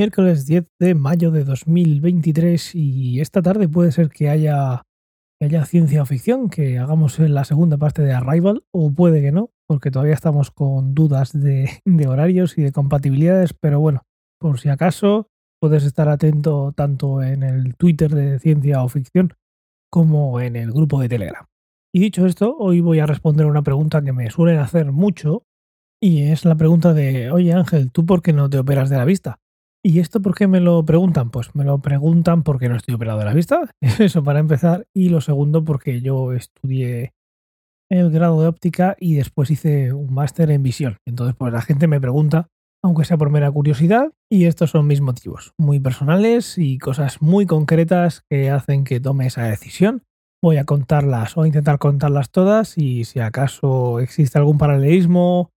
miércoles 10 de mayo de 2023 y esta tarde puede ser que haya, que haya ciencia ficción, que hagamos la segunda parte de Arrival, o puede que no, porque todavía estamos con dudas de, de horarios y de compatibilidades, pero bueno, por si acaso puedes estar atento tanto en el Twitter de ciencia o ficción como en el grupo de Telegram. Y dicho esto, hoy voy a responder una pregunta que me suelen hacer mucho y es la pregunta de, oye Ángel, ¿tú por qué no te operas de la vista? ¿Y esto por qué me lo preguntan? Pues me lo preguntan porque no estoy operado de la vista, eso para empezar, y lo segundo porque yo estudié el grado de óptica y después hice un máster en visión. Entonces, pues la gente me pregunta, aunque sea por mera curiosidad, y estos son mis motivos, muy personales y cosas muy concretas que hacen que tome esa decisión. Voy a contarlas o intentar contarlas todas y si acaso existe algún paralelismo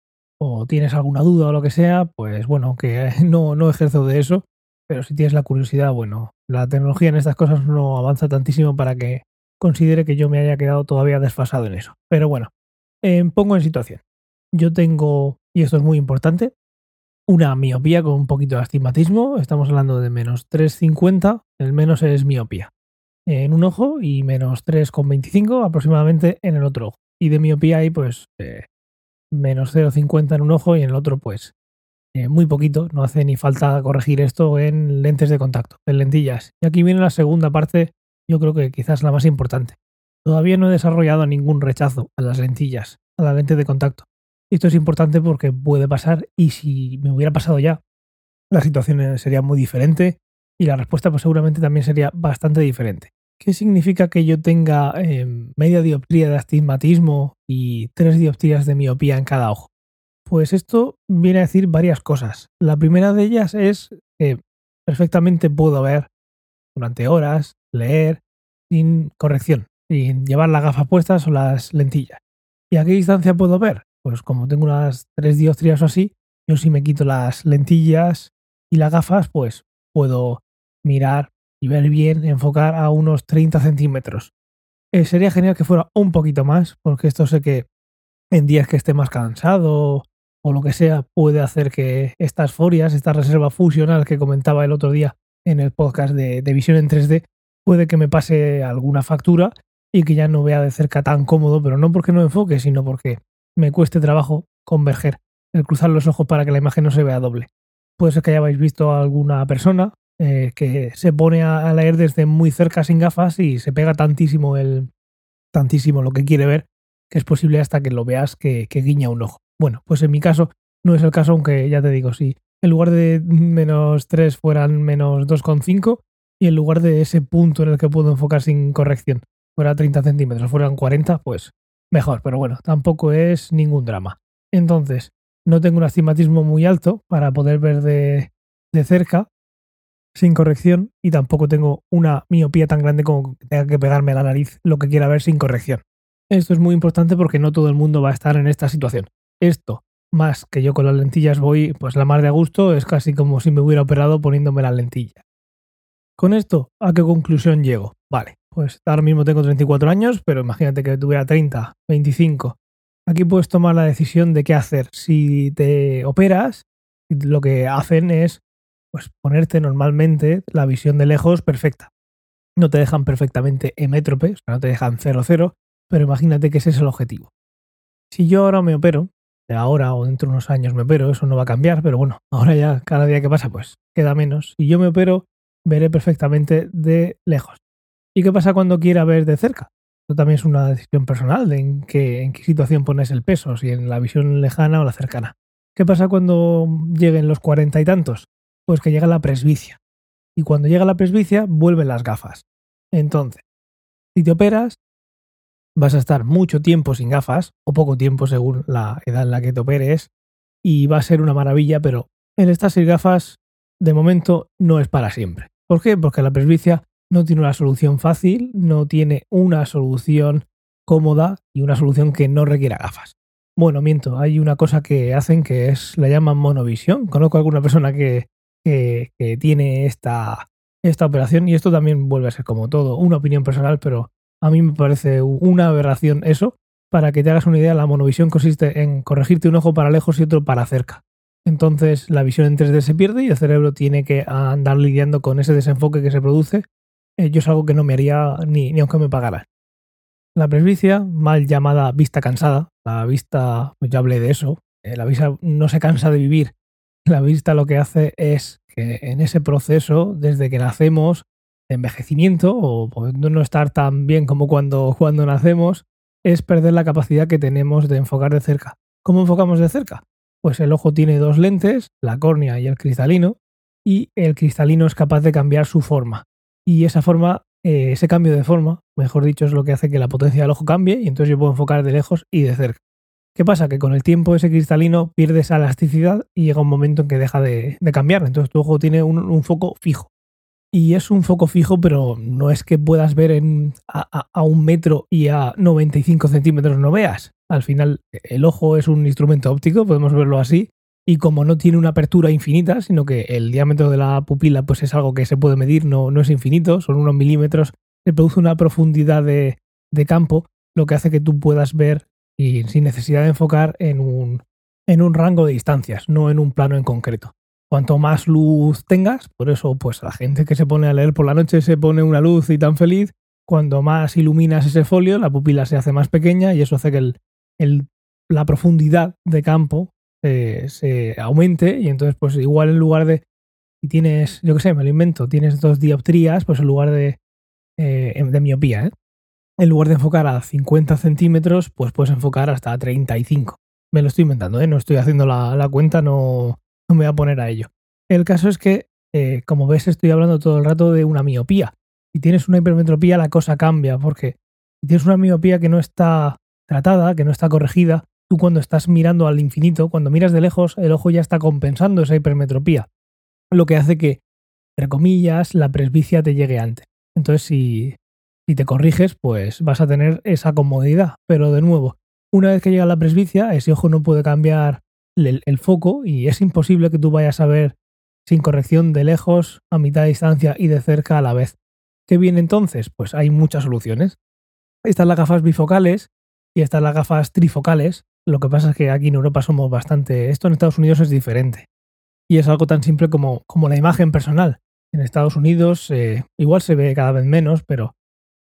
o tienes alguna duda o lo que sea, pues bueno, que no, no ejerzo de eso, pero si tienes la curiosidad, bueno, la tecnología en estas cosas no avanza tantísimo para que considere que yo me haya quedado todavía desfasado en eso. Pero bueno, eh, pongo en situación. Yo tengo, y esto es muy importante, una miopía con un poquito de astigmatismo. Estamos hablando de menos 3,50. El menos es miopía en un ojo y menos 3,25 aproximadamente en el otro ojo. Y de miopía hay pues eh, menos 0,50 en un ojo y en el otro pues eh, muy poquito, no hace ni falta corregir esto en lentes de contacto, en lentillas. Y aquí viene la segunda parte, yo creo que quizás la más importante. Todavía no he desarrollado ningún rechazo a las lentillas, a la lente de contacto. Esto es importante porque puede pasar y si me hubiera pasado ya, la situación sería muy diferente y la respuesta pues seguramente también sería bastante diferente. ¿Qué significa que yo tenga eh, media dioptría de astigmatismo y tres dioptrías de miopía en cada ojo? Pues esto viene a decir varias cosas. La primera de ellas es que perfectamente puedo ver durante horas, leer sin corrección, sin llevar las gafas puestas o las lentillas. ¿Y a qué distancia puedo ver? Pues como tengo unas tres dioptrías o así, yo si me quito las lentillas y las gafas, pues puedo mirar y ver bien, enfocar a unos 30 centímetros. Eh, sería genial que fuera un poquito más, porque esto sé que en días que esté más cansado o lo que sea, puede hacer que estas forias, esta reserva fusional que comentaba el otro día en el podcast de, visión en 3D, puede que me pase alguna factura y que ya no vea de cerca tan cómodo, pero no porque no enfoque, sino porque me cueste trabajo converger, el cruzar los ojos para que la imagen no se vea doble. Puede ser que hayáis visto a alguna persona eh, que se pone a, leer desde muy cerca sin gafas y se pega tantísimo el tantísimo lo que quiere ver que es posible hasta que lo veas que, guiña un ojo. Bueno, pues en mi caso no es el caso, aunque ya te digo, si en lugar de menos 3 fueran menos 2,5 y en lugar de ese punto en el que puedo enfocar sin corrección fuera 30 centímetros, fueran 40, pues mejor, pero bueno, tampoco es ningún drama. Entonces, no tengo un astigmatismo muy alto para poder ver de, de cerca, sin corrección y tampoco tengo una miopía tan grande como que tenga que pegarme a la nariz lo que quiera ver sin corrección. Esto es muy importante porque no todo el mundo va a estar en esta situación. Esto, más que yo con las lentillas voy pues la más de a gusto, es casi como si me hubiera operado poniéndome la lentilla. Con esto, ¿a qué conclusión llego? Vale, pues ahora mismo tengo 34 años, pero imagínate que tuviera 30, 25. Aquí puedes tomar la decisión de qué hacer. Si te operas, lo que hacen es pues ponerte normalmente la visión de lejos perfecta. No te dejan perfectamente emétrope, o sea, no te dejan 0-0, pero imagínate que ese es el objetivo. Si yo ahora me opero, de ahora o dentro de unos años me opero, eso no va a cambiar, pero bueno, ahora ya cada día que pasa pues queda menos. Si yo me opero, veré perfectamente de lejos. ¿Y qué pasa cuando quiera ver de cerca? Eso también es una decisión personal de en qué, en qué situación pones el peso, si en la visión lejana o la cercana. ¿Qué pasa cuando lleguen los cuarenta y tantos? Pues que llega la presbicia. Y cuando llega la presbicia, vuelven las gafas. Entonces, si te operas, vas a estar mucho tiempo sin gafas, o poco tiempo según la edad en la que te operes, y va a ser una maravilla, pero el estar sin gafas, de momento, no es para siempre. ¿Por qué? Porque la presbicia no tiene una solución fácil, no tiene una solución cómoda y una solución que no requiera gafas. Bueno, miento, hay una cosa que hacen que es, la llaman monovisión. Conozco a alguna persona que que, tiene esta, esta operación y esto también vuelve a ser como todo, una opinión personal, pero a mí me parece una aberración eso. Para que te hagas una idea, la monovisión consiste en corregirte un ojo para lejos y otro para cerca. Entonces la visión en 3D se pierde y el cerebro tiene que andar lidiando con ese desenfoque que se produce. Eh, yo es algo que no me haría ni, ni aunque me pagara. La presbicia, mal llamada vista cansada, la vista, pues ya hablé de eso, eh, la vista no se cansa de vivir. La vista lo que hace es que en ese proceso, desde que nacemos, de envejecimiento o pudiendo no estar tan bien como cuando, cuando nacemos, es perder la capacidad que tenemos de enfocar de cerca. ¿Cómo enfocamos de cerca? Pues el ojo tiene dos lentes, la córnea y el cristalino, y el cristalino es capaz de cambiar su forma. Y esa forma, eh, ese cambio de forma, mejor dicho, es lo que hace que la potencia del ojo cambie y entonces yo puedo enfocar de lejos y de cerca. ¿Qué pasa? Que con el tiempo ese cristalino pierde esa elasticidad y llega un momento en que deja de, cambiar. Entonces tu ojo tiene un, foco fijo. Y es un foco fijo, pero no es que puedas ver en, a, un metro y a 95 centímetros no veas. Al final, el ojo es un instrumento óptico, podemos verlo así. Y como no tiene una apertura infinita, sino que el diámetro de la pupila pues es algo que se puede medir, no, es infinito, son unos milímetros, se produce una profundidad de campo, lo que hace que tú puedas ver y sin necesidad de enfocar en un, en un rango de distancias, no en un plano en concreto. Cuanto más luz tengas, por eso pues la gente que se pone a leer por la noche se pone una luz y tan feliz, cuando más iluminas ese folio, la pupila se hace más pequeña y eso hace que el, el, la profundidad de campo eh, se aumente y entonces pues igual en lugar de, si tienes, yo qué sé, me lo invento, tienes dos dioptrías, pues en lugar de, eh, de miopía, ¿eh? En lugar de enfocar a 50 centímetros, pues puedes enfocar hasta 35. Me lo estoy inventando, ¿eh? no estoy haciendo la, cuenta, no, me voy a poner a ello. El caso es que, eh, como ves, estoy hablando todo el rato de una miopía. Si tienes una hipermetropía, la cosa cambia, porque si tienes una miopía que no está tratada, que no está corregida, tú cuando estás mirando al infinito, cuando miras de lejos, el ojo ya está compensando esa hipermetropía, lo que hace que, entre comillas, la presbicia te llegue antes. Entonces, si, si te corriges, pues vas a tener esa comodidad. Pero de nuevo, una vez que llega la presbicia, ese ojo no puede cambiar el, foco y es imposible que tú vayas a ver sin corrección de lejos, a mitad de distancia y de cerca a la vez. ¿Qué viene entonces? Pues hay muchas soluciones. Están las gafas bifocales y están las gafas trifocales. Lo que pasa es que aquí en Europa somos bastante... Esto en Estados Unidos es diferente. Y es algo tan simple como, como la imagen personal. En Estados Unidos eh, igual se ve cada vez menos, pero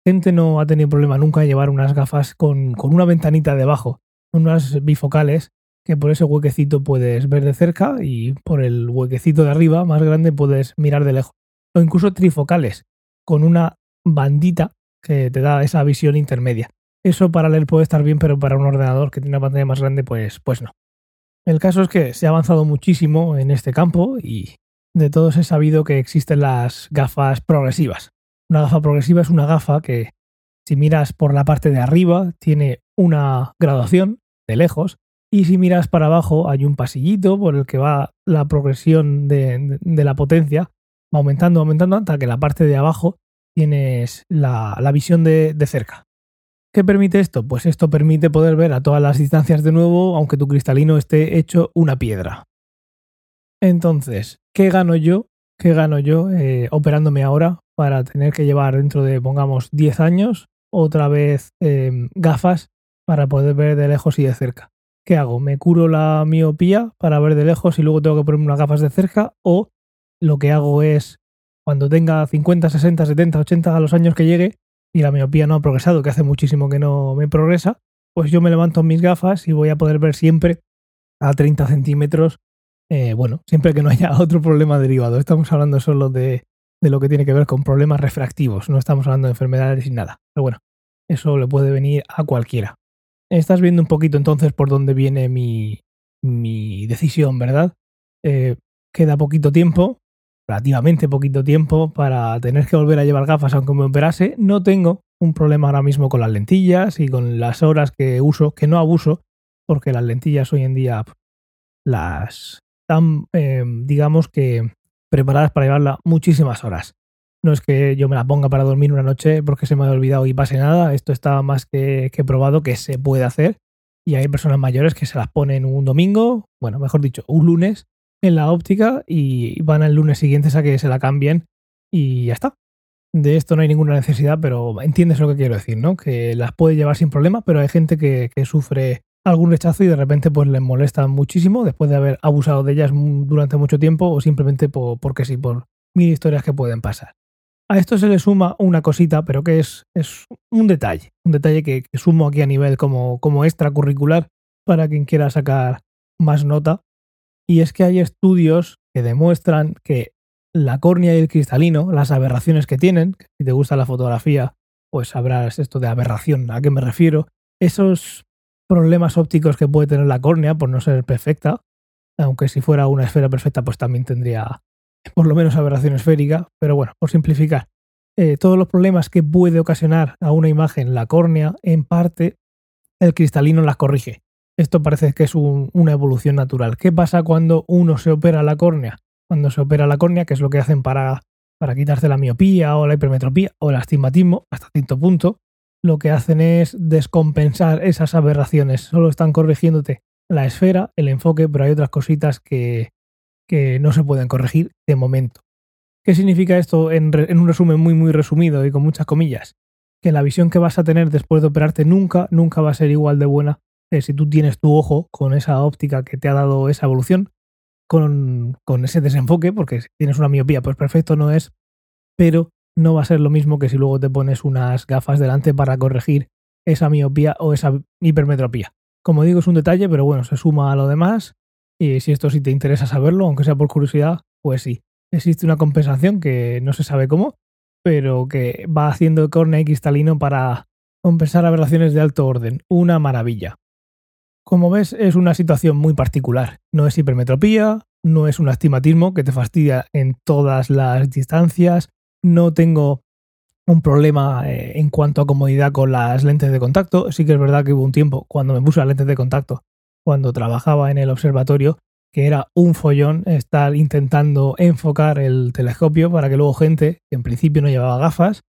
gente no ha tenido problema nunca llevar unas gafas con, una ventanita debajo, unas bifocales, que por ese huequecito puedes ver de cerca y por el huequecito de arriba, más grande, puedes mirar de lejos. O incluso trifocales, con una bandita que te da esa visión intermedia. Eso para leer puede estar bien, pero para un ordenador que tiene una pantalla más grande, pues, pues no. El caso es que se ha avanzado muchísimo en este campo y de todos he sabido que existen las gafas progresivas. Una gafa progresiva es una gafa que, si miras por la parte de arriba, tiene una graduación de lejos, y si miras para abajo hay un pasillito por el que va la progresión de, la potencia, va aumentando, aumentando, hasta que la parte de abajo tienes la, visión de, de cerca. ¿Qué permite esto? Pues esto permite poder ver a todas las distancias de nuevo, aunque tu cristalino esté hecho una piedra. Entonces, ¿qué gano yo? ¿Qué gano yo eh, operándome ahora para tener que llevar dentro de, pongamos, 10 años, otra vez em, gafas para poder ver de lejos y de cerca. ¿Qué hago? ¿Me curo la miopía para ver de lejos y luego tengo que ponerme unas gafas de cerca? ¿O lo que hago es, cuando tenga 50, 60, 70, 80 a los años que llegue y la miopía no ha progresado, que hace muchísimo que no me progresa, pues yo me levanto mis gafas y voy a poder ver siempre a 30 centímetros, eh, bueno, siempre que no haya otro problema derivado. Estamos hablando solo de de lo que tiene que ver con problemas refractivos. No estamos hablando de enfermedades ni nada. Pero bueno, eso le puede venir a cualquiera. Estás viendo un poquito entonces por dónde viene mi, mi decisión, ¿verdad? Eh, queda poquito tiempo, relativamente poquito tiempo, para tener que volver a llevar gafas aunque me operase. No tengo un problema ahora mismo con las lentillas y con las horas que uso, que no abuso, porque las lentillas hoy en día las están, eh, digamos que preparadas para llevarla muchísimas horas. No es que yo me la ponga para dormir una noche porque se me ha olvidado y pase nada. Esto está más que, probado que se puede hacer. Y hay personas mayores que se las ponen un domingo, bueno, mejor dicho, un lunes en la óptica y van al lunes siguiente a que se la cambien y ya está. De esto no hay ninguna necesidad, pero entiendes lo que quiero decir, ¿no? Que las puede llevar sin problema, pero hay gente que sufre algún rechazo y de repente pues les molesta muchísimo después de haber abusado de ellas durante mucho tiempo o simplemente por, porque sí, por mil historias que pueden pasar. A esto se le suma una cosita, pero que es, es un detalle, un detalle que, sumo aquí a nivel como, como extracurricular para quien quiera sacar más nota. Y es que hay estudios que demuestran que la córnea y el cristalino, las aberraciones que tienen, si te gusta la fotografía, pues sabrás esto de aberración, a qué me refiero, esos problemas ópticos que puede tener la córnea por no ser perfecta, aunque si fuera una esfera perfecta pues también tendría por lo menos aberración esférica, pero bueno, por simplificar, eh, todos los problemas que puede ocasionar a una imagen la córnea, en parte el cristalino las corrige. Esto parece que es una evolución natural. ¿Qué pasa cuando uno se opera la córnea? Cuando se opera la córnea, que es lo que hacen para, para quitarse la miopía o la hipermetropía o el astigmatismo hasta cierto punto, lo que hacen es descompensar esas aberraciones. Solo están corrigiéndote la esfera, el enfoque, pero hay otras cositas que, que no se pueden corregir de momento. ¿Qué significa esto en, un resumen muy muy resumido y con muchas comillas? Que la visión que vas a tener después de operarte nunca, nunca va a ser igual de buena que si tú tienes tu ojo con esa óptica que te ha dado esa evolución, con, con ese desenfoque, porque si tienes una miopía, pues perfecto no es, pero no va a ser lo mismo que si luego te pones unas gafas delante para corregir esa miopía o esa hipermetropía. Como digo, es un detalle, pero bueno, se suma a lo demás y si esto sí te interesa saberlo, aunque sea por curiosidad, pues sí. Existe una compensación que no se sabe cómo, pero que va haciendo córnea cristalino para compensar aberraciones de alto orden. Una maravilla. Como ves, es una situación muy particular. No es hipermetropía, no es un astigmatismo que te fastidia en todas las distancias, no tengo un problema eh, en cuanto a comodidad con las lentes de contacto. Sí que es verdad que hubo un tiempo cuando me puse las lentes de contacto cuando trabajaba en el observatorio, que era un follón estar intentando enfocar el telescopio para que luego gente que en principio no llevaba gafas,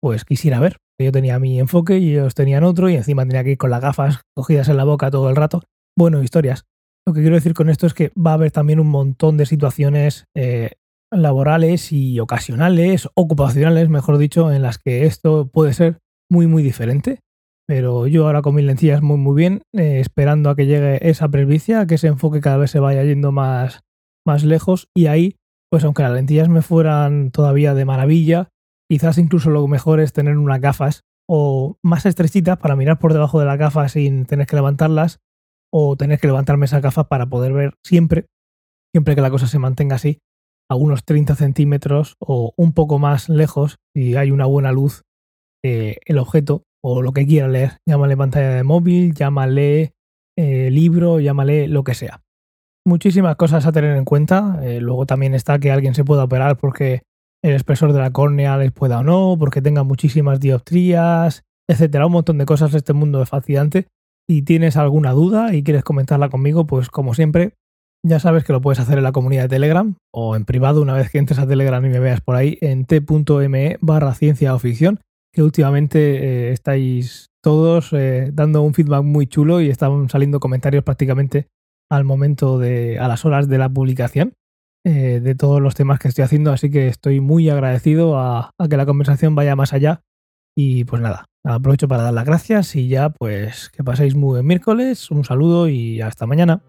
pues quisiera ver. Yo tenía mi enfoque y ellos tenían otro y encima tenía que ir con las gafas cogidas en la boca todo el rato. Bueno, historias. Lo que quiero decir con esto es que va a haber también un montón de situaciones eh, laborales y ocasionales, ocupacionales, mejor dicho, en las que esto puede ser muy, muy diferente. Pero yo ahora con mis lentillas muy muy bien, eh, esperando a que llegue esa presbicia, que ese enfoque cada vez se vaya yendo más, más lejos y ahí, pues aunque las lentillas me fueran todavía de maravilla, quizás incluso lo mejor es tener unas gafas o más estrechitas para mirar por debajo de la gafa sin tener que levantarlas o tener que levantarme esas gafas para poder ver siempre, siempre que la cosa se mantenga así, a unos 30 centímetros o un poco más lejos, si hay una buena luz, eh, el objeto o lo que quiera leer. Llámale pantalla de móvil, llámale eh, libro, llámale lo que sea. Muchísimas cosas a tener en cuenta. Eh, luego también está que alguien se pueda operar porque el espesor de la córnea les pueda o no, porque tenga muchísimas dioptrías, etcétera. Un montón de cosas. Este mundo es fascinante. Si tienes alguna duda y quieres comentarla conmigo, pues como siempre, ya sabes que lo puedes hacer en la comunidad de Telegram o en privado una vez que entres a Telegram y me veas por ahí en t.me barra ciencia o ficción que últimamente eh, estáis todos eh, dando un feedback muy chulo y están saliendo comentarios prácticamente al momento de, a las horas de la publicación eh, de todos los temas que estoy haciendo, así que estoy muy agradecido a, a, que la conversación vaya más allá y pues nada, aprovecho para dar las gracias y ya pues que paséis muy buen miércoles, un saludo y hasta mañana.